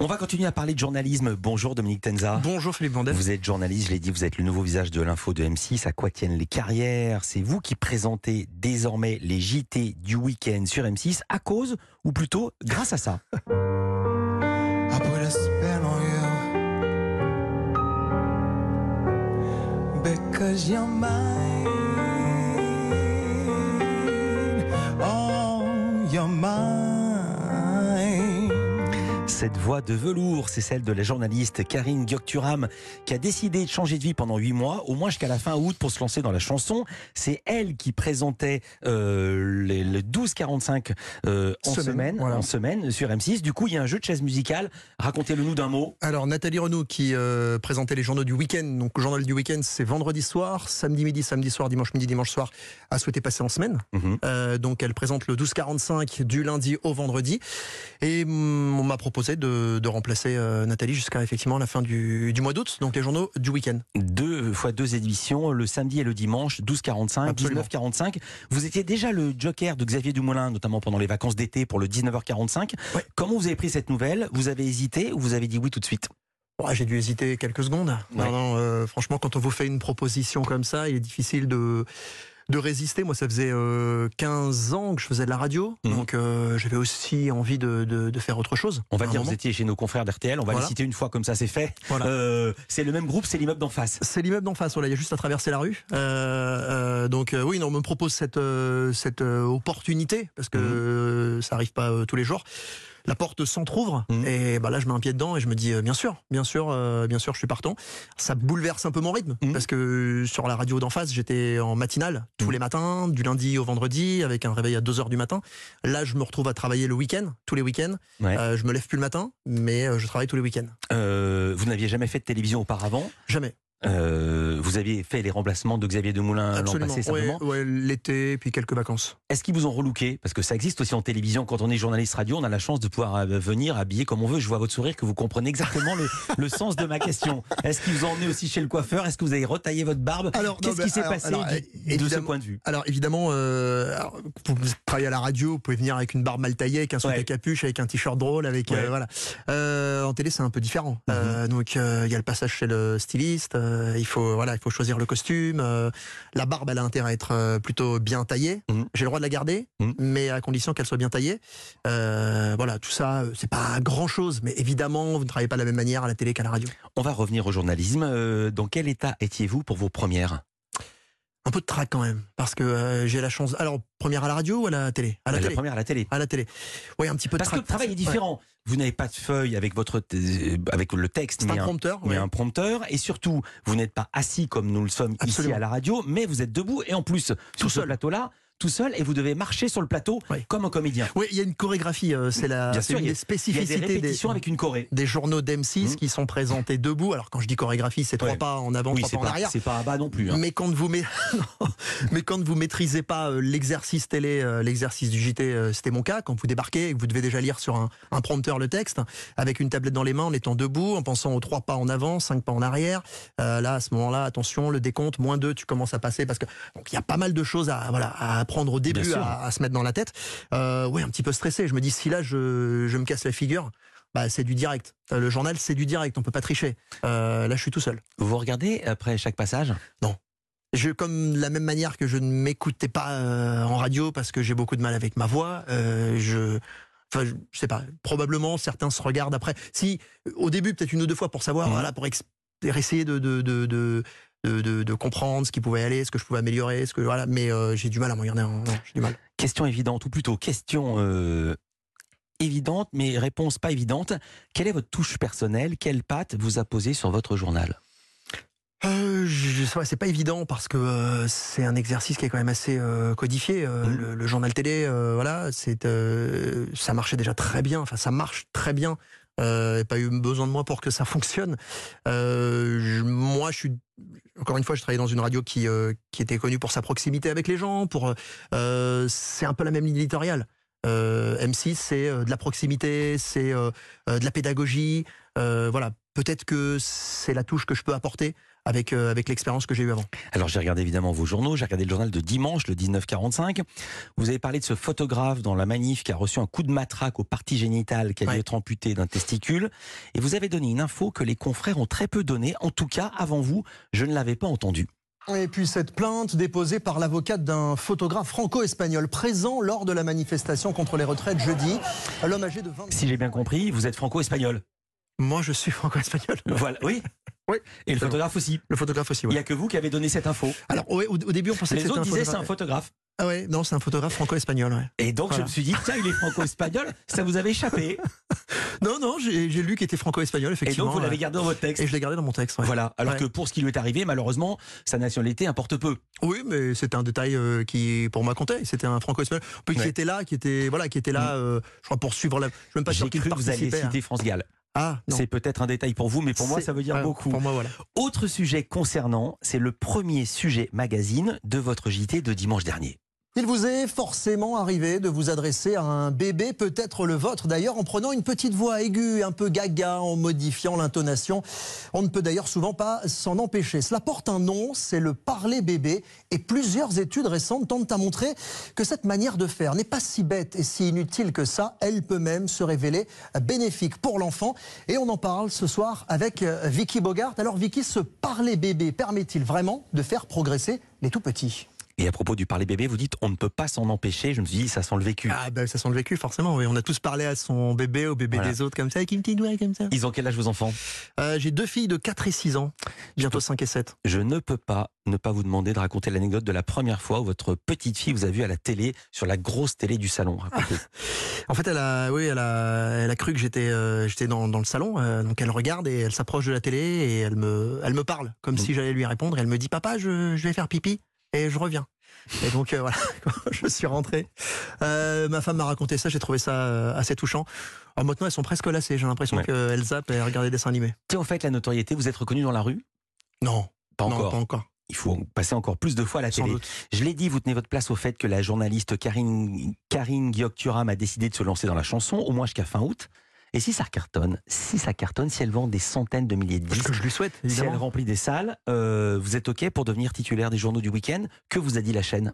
On va continuer à parler de journalisme. Bonjour Dominique Tenza. Bonjour Philippe Vandel. Vous êtes journaliste, je l'ai dit, vous êtes le nouveau visage de l'info de M6. À quoi tiennent les carrières? C'est vous qui présentez désormais les JT du week-end sur M6 à cause, ou plutôt grâce à ça? I put a spell on you because you're mine. Cette voix de velours, c'est celle de la journaliste Karine Gyokturam qui a décidé de changer de vie pendant huit mois, au moins jusqu'à la fin août pour se lancer dans la chanson. C'est elle qui présentait euh, les, le 12-45 euh, en Semaine, semaine, voilà. en semaine sur M6. Du coup, il y a un jeu de chaise musicale. Racontez-le nous d'un mot. Alors Nathalie Renaud qui euh, présentait les journaux du week-end. Donc le journal du week-end c'est vendredi soir, samedi midi, samedi soir, dimanche midi, dimanche soir. A souhaité passer en semaine. Mhm. Donc elle présente le 12-45 du lundi au vendredi. Et hum, on m'a proposé de, de remplacer euh, Nathalie jusqu'à effectivement la fin du, du mois d'août. Donc les journaux du week-end. Deux fois deux éditions, le samedi et le dimanche, 12h45, Absolument. 19h45. Vous étiez déjà le joker de Xavier Dumoulin, notamment pendant les vacances d'été pour le 19h45. Ouais. Comment vous avez pris cette nouvelle? Vous avez hésité ou vous avez dit oui tout de suite? J'ai dû hésiter quelques secondes. Ouais. Non, non, euh, franchement, quand on vous fait une proposition comme ça, il est difficile de, de résister. Moi, ça faisait euh, 15 ans que je faisais de la radio, Mhm. donc euh, j'avais aussi envie de, de, de faire autre chose. On va dire, vous moment. étiez chez nos confrères d'RTL, on va Voilà. les citer une fois comme ça c'est fait. Voilà. Euh, c'est le même groupe, c'est l'immeuble d'en face. C'est l'immeuble d'en face, voilà, il y a juste à traverser la rue. Euh, euh, donc euh, oui, non, on me propose cette, euh, cette euh, opportunité, parce que Mhm. ça arrive pas tous les jours. La porte s'entrouvre Mhm. et bah là je mets un pied dedans et je me dis euh, bien sûr, bien sûr, euh, bien sûr, je suis partant. Ça bouleverse un peu mon rythme Mhm. parce que sur la radio d'en face j'étais en matinale tous Mhm. les matins, du lundi au vendredi avec un réveil à 2 heures du matin. Là je me retrouve à travailler le week-end, tous les week-ends. Ouais. Euh, je me lève plus le matin, mais je travaille tous les week-ends. Euh, vous n'aviez jamais fait de télévision auparavant? Jamais. Euh, vous aviez fait les remplacements de Xavier Dumoulin l'an passé Ouais, simplement. ouais, l'été puis quelques vacances. Est-ce qu'ils vous ont relooké? Parce que ça existe aussi en télévision. Quand on est journaliste radio, on a la chance de pouvoir euh, venir habiller comme on veut. Je vois votre sourire que vous comprenez exactement le, le sens de ma question. Est-ce qu'ils vous ont emmené aussi chez le coiffeur? Est-ce que vous avez retaillé votre barbe? Alors, Qu'est-ce qui s'est passé alors, du- euh, de ce point de vue? Alors évidemment, euh, alors, vous travaillez à la radio, vous pouvez venir avec une barbe mal taillée, avec un sweat Ouais. à capuche, avec un t-shirt drôle, avec euh, Ouais. voilà. En télé, c'est un peu différent. Mhm. Donc il y a le passage chez le styliste, euh, il faut voilà, il faut choisir le costume. euh, la barbe, elle a intérêt à être euh, plutôt bien taillée. Mhm. J'ai le droit de la garder, Mhm. mais à condition qu'elle soit bien taillée. Euh, voilà, tout ça, c'est pas grand chose, mais évidemment, vous ne travaillez pas de la même manière à la télé qu'à la radio. On va revenir au journalisme. Dans quel état étiez-vous pour vos premières? Un peu de trac quand même, parce que euh, j'ai la chance. Alors première à la radio ou à la télé? À la Euh, télé. première à la télé. À la télé. Oui, un petit peu Parce de que trac. le travail est Ouais. différent. Vous n'avez pas de feuille avec votre avec le texte, C'est mais un prompteur. mais ouais. un prompteur. Et surtout, vous n'êtes pas assis comme nous le sommes ici à la radio, mais vous êtes debout. Et en plus, sur ce plateau-là, tout seul, et vous devez marcher sur le plateau comme un comédien. Oui, il y a une chorégraphie. euh, c'est la Bien sûr, une y a- des Il y a des répétitions avec une choré. des journaux d'M6 Mhm. qui sont présentés debout. Alors quand je dis chorégraphie, c'est trois pas en avant, Oui, trois pas en arrière. c'est pas à bas non plus. hein. Mais quand vous ma- mais quand vous maîtrisez pas euh, l'exercice télé, euh, l'exercice du JT, c'était mon cas. Quand vous débarquez et que vous devez déjà lire sur un, un prompteur le texte, avec une tablette dans les mains, en étant debout, en pensant aux trois pas en avant, cinq pas en arrière. euh, là, à ce moment-là, attention, le décompte, moins deux, tu commences à passer parce que donc il y a pas mal de choses à voilà à apprendre au début, à, à se mettre dans la tête. Euh, ouais, un petit peu stressé. Je me dis si là je, je me casse la figure. Bah, c'est du direct. Euh, Le journal, c'est du direct. On peut pas tricher. Euh, là, je suis tout seul. Vous regardez après chaque passage? Je, comme de la même manière que je ne m'écoutais pas euh, en radio parce que j'ai beaucoup de mal avec ma voix, euh, je, enfin, je, je sais pas. Probablement, certains se regardent après. Si au début, peut-être une ou deux fois pour savoir, Mhm. voilà, pour ex- essayer de de, de, de de, de- de comprendre ce qui pouvait aller, ce que je pouvais améliorer, ce que voilà. Mais euh, j'ai du mal à me regarder. en- non, j'ai du mal. Question évidente, ou plutôt question euh, évidente, mais réponse pas évidente. Quelle est votre touche personnelle? Quelle patte vous a posé sur votre journal? Euh, ouais, c'est pas évident parce que euh, c'est un exercice qui est quand même assez euh, codifié. Mhm. le, le journal télé, voilà, c'est ça marchait déjà très bien. Enfin, ça marche très bien. Euh, pas eu besoin de moi pour que ça fonctionne. Euh, moi, je suis encore une fois, je travaillais dans une radio qui euh, qui était connue pour sa proximité avec les gens. Pour c'est un peu la même ligne éditoriale. Euh, M6, c'est de la proximité, c'est de la pédagogie. Voilà, peut-être que c'est la touche que je peux apporter avec, euh, avec l'expérience que j'ai eue avant. Alors j'ai regardé évidemment vos journaux, j'ai regardé le journal de dimanche, le 1945. Vous avez parlé de ce photographe dans la manif qui a reçu un coup de matraque aux parties génitales qui a dû être amputé d'un testicule. Et vous avez donné une info que les confrères ont très peu donnée. En tout cas, avant vous, je ne l'avais pas entendue. Et puis cette plainte déposée par l'avocate d'un photographe franco-espagnol présent lors de la manifestation contre les retraites jeudi. L'homme âgé de 20 Si j'ai bien compris, vous êtes franco-espagnol. Moi, je suis franco-espagnol. Voilà, oui. Oui. Et le photographe aussi. Le photographe aussi, Il ouais. n'y a que vous qui avez donné cette info. Alors, ouais, au, au début, on pensait que Les c'était autres un disaient c'est un photographe. photographe. Ah ouais, non, c'est un photographe franco-espagnol, ouais. Et donc je me suis dit, tiens, il est franco-espagnol, ça vous avait échappé. Non, non, j'ai j'ai lu qu'il était franco-espagnol, Et effectivement. donc vous l'avez gardé dans votre texte. Et je l'ai gardé dans mon texte, ouais. Voilà. Alors Ouais. que pour ce qui lui est arrivé, malheureusement, sa nationalité importe peu. Oui, mais c'était un détail euh, qui, pour moi, comptait. C'était un franco-espagnol. Puis qui était là, qui était, voilà, qui était là, euh, je crois, pour suivre la. Je suis même pas sûr J'ai qu'il cru que vous alliez hein. citer France Gall. Ah. C'est peut-être un détail pour vous, mais pour moi, ça veut dire beaucoup. Pour moi, voilà. Autre sujet concernant, c'est le premier sujet magazine de votre JT de dimanche dernier. Il vous est forcément arrivé de vous adresser à un bébé, peut-être le vôtre d'ailleurs, en prenant une petite voix aiguë, un peu gaga, en modifiant l'intonation. On ne peut d'ailleurs souvent pas s'en empêcher. Cela porte un nom, c'est le parler bébé, et plusieurs études récentes tentent à montrer que cette manière de faire n'est pas si bête et si inutile que ça. Elle peut même se révéler bénéfique pour l'enfant. Et on en parle ce soir avec euh, Vicky Bogart. Alors Vicky, ce parler bébé permet-il vraiment de faire progresser les tout petits Et à propos du parler bébé, vous dites on ne peut pas s'en empêcher. Je me suis dit, ça sent le vécu. Ah ben ça sent le vécu forcément, oui. On a tous parlé à son bébé, au bébé Voilà. des autres comme ça, avec une petite voix comme ça. Ils ont quel âge vos enfants? Euh, J'ai deux filles de 4 et 6 ans, bientôt 5 et 7. Je ne peux pas ne pas vous demander de raconter l'anecdote de la première fois où votre petite fille vous a vu à la télé, sur la grosse télé du salon. En fait, elle a, oui, elle a, elle a cru que j'étais, euh, j'étais dans, dans le salon. euh, donc elle regarde et elle s'approche de la télé et elle me, elle me parle comme Mm. si j'allais lui répondre. Elle me dit papa, je, je vais faire pipi et je reviens. Et donc euh, voilà, quand je suis rentré. Euh, ma femme m'a raconté ça, j'ai trouvé ça euh, assez touchant. Alors maintenant, elles sont presque lassées. J'ai l'impression Ouais. qu'elles zappent et regardent des dessins animés. Tiens, au fait, la notoriété, vous êtes reconnu dans la rue? Non, Pas non, encore. pas encore. Il faut passer encore plus de fois à la Sans télé. doute. Je l'ai dit, vous tenez votre place au fait que la journaliste Karine, Karine Guillaume-Thuram a décidé de se lancer dans la chanson, au moins jusqu'à fin août. Et si ça cartonne, si ça cartonne, si elle vend des centaines de milliers de Parce disques, que je lui souhaite, si elle remplit des salles, euh, vous êtes OK pour devenir titulaire des journaux du week-end? Que vous a dit la chaîne?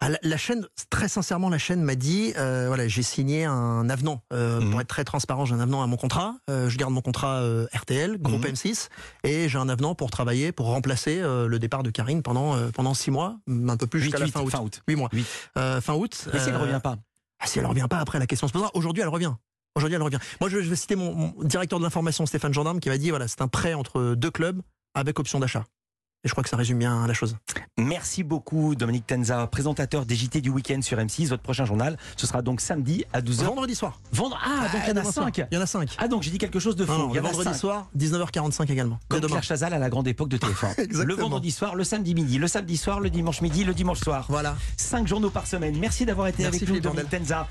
Ah, la, la chaîne, très sincèrement, la chaîne m'a dit, euh, voilà, j'ai signé un avenant. Euh, Mhm. Pour être très transparent, j'ai un avenant à mon contrat. Euh, je garde mon contrat RTL, groupe Mhm. M6, et j'ai un avenant pour travailler, pour remplacer le départ de Karine pendant pendant six mois, un peu plus jusqu'à la 8, fin août. fin août. Huit mois. Huit. Fin août. Mais si elle ne revient pas ah, si elle revient pas après, la question se posera. Aujourd'hui, elle revient. Aujourd'hui, elle revient. Moi, je, vais citer mon, mon directeur de l'information, Stéphane Gendarme, qui m'a dit voilà, c'est un prêt entre deux clubs avec option d'achat. Et je crois que ça résume bien la chose. Merci beaucoup Dominique Tenza, présentateur des JT du week-end sur M6. Votre prochain journal, ce sera donc samedi à 12h. Vendredi soir. Vendre Ah, donc il y en a demain soir. 5 Il y en a cinq. Ah, donc j'ai dit quelque chose de faux. Non, non, il y en a vendredi soir, 19h45 également. Comme. Claire Chazal à la grande époque de TF1. le vendredi soir, le samedi midi, le samedi soir, le dimanche midi, le dimanche soir. Voilà. Cinq journaux par semaine. Merci d'avoir été Merci, avec nous, Dominique Tenza.